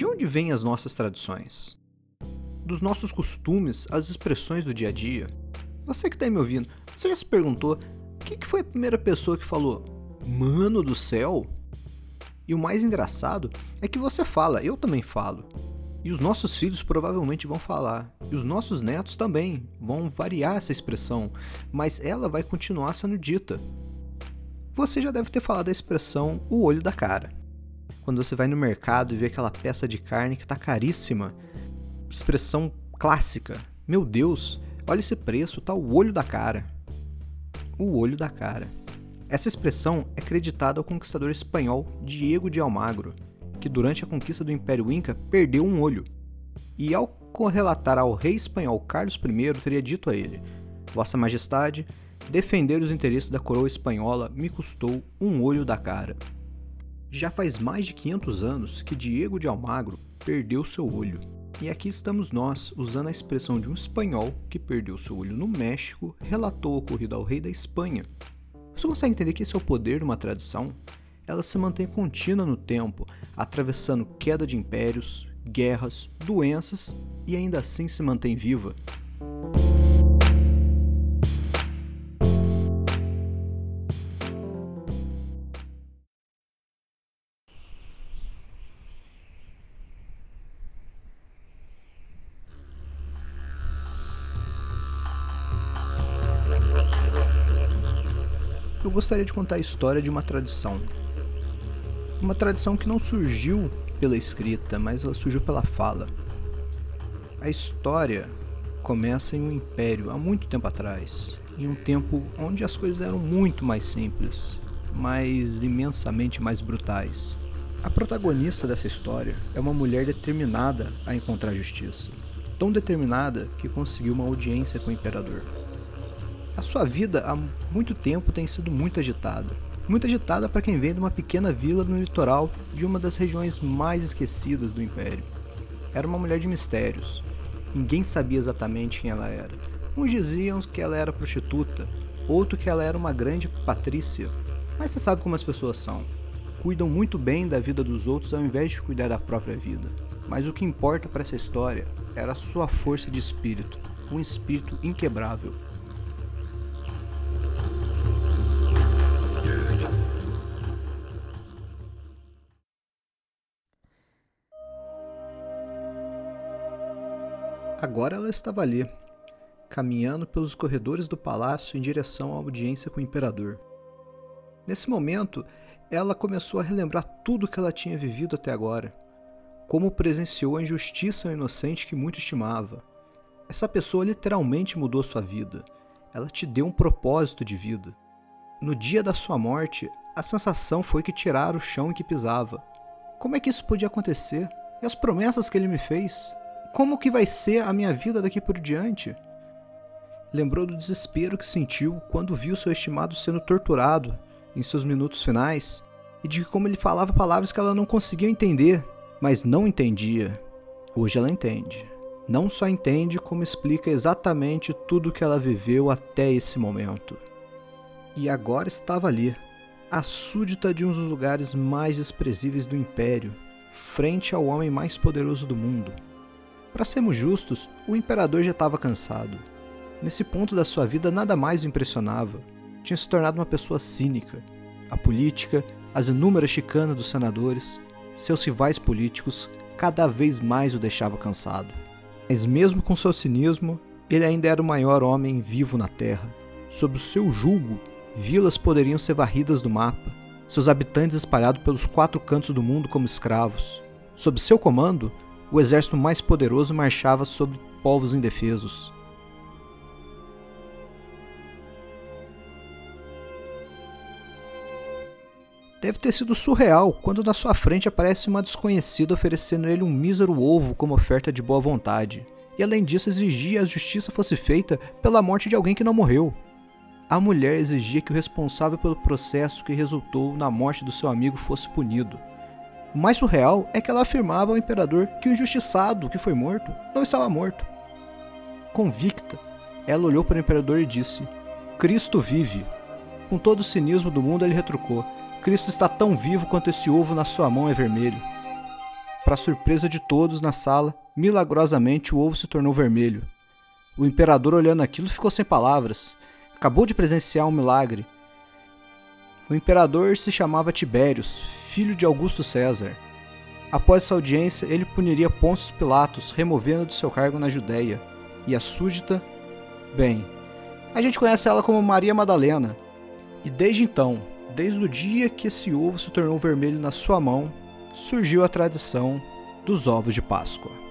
De onde vêm as nossas tradições? Dos nossos costumes, as expressões do dia a dia? Você que está me ouvindo, você já se perguntou quem que foi a primeira pessoa que falou Mano do céu? E o mais engraçado é que você fala, eu também falo. E os nossos filhos provavelmente vão falar. E os nossos netos também vão variar essa expressão, mas ela vai continuar sendo dita. Você já deve ter falado a expressão o olho da cara quando você vai no mercado e vê aquela peça de carne que está caríssima. Expressão clássica. Meu Deus, olha esse preço, tá o olho da cara. O olho da cara. Essa expressão é creditada ao conquistador espanhol Diego de Almagro, que durante a conquista do Império Inca perdeu um olho. E ao correlatar ao rei espanhol Carlos I, teria dito a ele: Vossa Majestade, defender os interesses da coroa espanhola me custou um olho da cara. Já faz mais de 500 anos que Diego de Almagro perdeu seu olho. E aqui estamos nós, usando a expressão de um espanhol que perdeu seu olho no México, relatou o ocorrido ao rei da Espanha. Você consegue entender que esse é o poder de uma tradição? Ela se mantém contínua no tempo, atravessando queda de impérios, guerras, doenças e ainda assim se mantém viva. Eu gostaria de contar a história de uma tradição. Uma tradição que não surgiu pela escrita, mas ela surgiu pela fala. A história começa em um império há muito tempo atrás, em um tempo onde as coisas eram muito mais simples, mas imensamente mais brutais. A protagonista dessa história é uma mulher determinada a encontrar justiça, tão determinada que conseguiu uma audiência com o imperador. A sua vida há muito tempo tem sido muito agitada. Muito agitada para quem vem de uma pequena vila no litoral de uma das regiões mais esquecidas do Império. Era uma mulher de mistérios. Ninguém sabia exatamente quem ela era. Uns diziam que ela era prostituta, outro que ela era uma grande patrícia. Mas você sabe como as pessoas são. Cuidam muito bem da vida dos outros ao invés de cuidar da própria vida. Mas o que importa para essa história era a sua força de espírito, um espírito inquebrável. Agora ela estava ali, caminhando pelos corredores do palácio em direção à audiência com o imperador. Nesse momento, ela começou a relembrar tudo que ela tinha vivido até agora, como presenciou a injustiça ao inocente que muito estimava. Essa pessoa literalmente mudou sua vida. Ela te deu um propósito de vida. No dia da sua morte, a sensação foi que tiraram o chão em que pisava. Como é que isso podia acontecer? E as promessas que ele me fez? Como que vai ser a minha vida daqui por diante? Lembrou do desespero que sentiu quando viu seu estimado sendo torturado em seus minutos finais e de como ele falava palavras que ela não conseguia entender, mas não entendia. Hoje ela entende. Não só entende, como explica exatamente tudo o que ela viveu até esse momento. E agora estava ali, a súdita de um dos lugares mais desprezíveis do Império, frente ao homem mais poderoso do mundo para sermos justos, o imperador já estava cansado. Nesse ponto da sua vida, nada mais o impressionava. Tinha se tornado uma pessoa cínica. A política, as inúmeras chicanas dos senadores, seus rivais políticos, cada vez mais o deixava cansado. Mas mesmo com seu cinismo, ele ainda era o maior homem vivo na Terra. Sob o seu julgo, vilas poderiam ser varridas do mapa, seus habitantes espalhados pelos quatro cantos do mundo como escravos. Sob seu comando, o exército mais poderoso marchava sobre povos indefesos. Deve ter sido surreal quando na sua frente aparece uma desconhecida oferecendo ele um mísero ovo como oferta de boa vontade, e além disso exigia a justiça fosse feita pela morte de alguém que não morreu. A mulher exigia que o responsável pelo processo que resultou na morte do seu amigo fosse punido, o mais surreal é que ela afirmava ao imperador que o injustiçado que foi morto não estava morto. Convicta, ela olhou para o imperador e disse: Cristo vive. Com todo o cinismo do mundo, ele retrucou: Cristo está tão vivo quanto esse ovo na sua mão é vermelho. para surpresa de todos na sala, milagrosamente o ovo se tornou vermelho. O imperador, olhando aquilo, ficou sem palavras. Acabou de presenciar um milagre. O imperador se chamava Tibérios, filho de Augusto César. Após essa audiência, ele puniria Pôncio Pilatos, removendo do seu cargo na Judéia. E a súdita, bem, a gente conhece ela como Maria Madalena. E desde então, desde o dia que esse ovo se tornou vermelho na sua mão, surgiu a tradição dos ovos de Páscoa.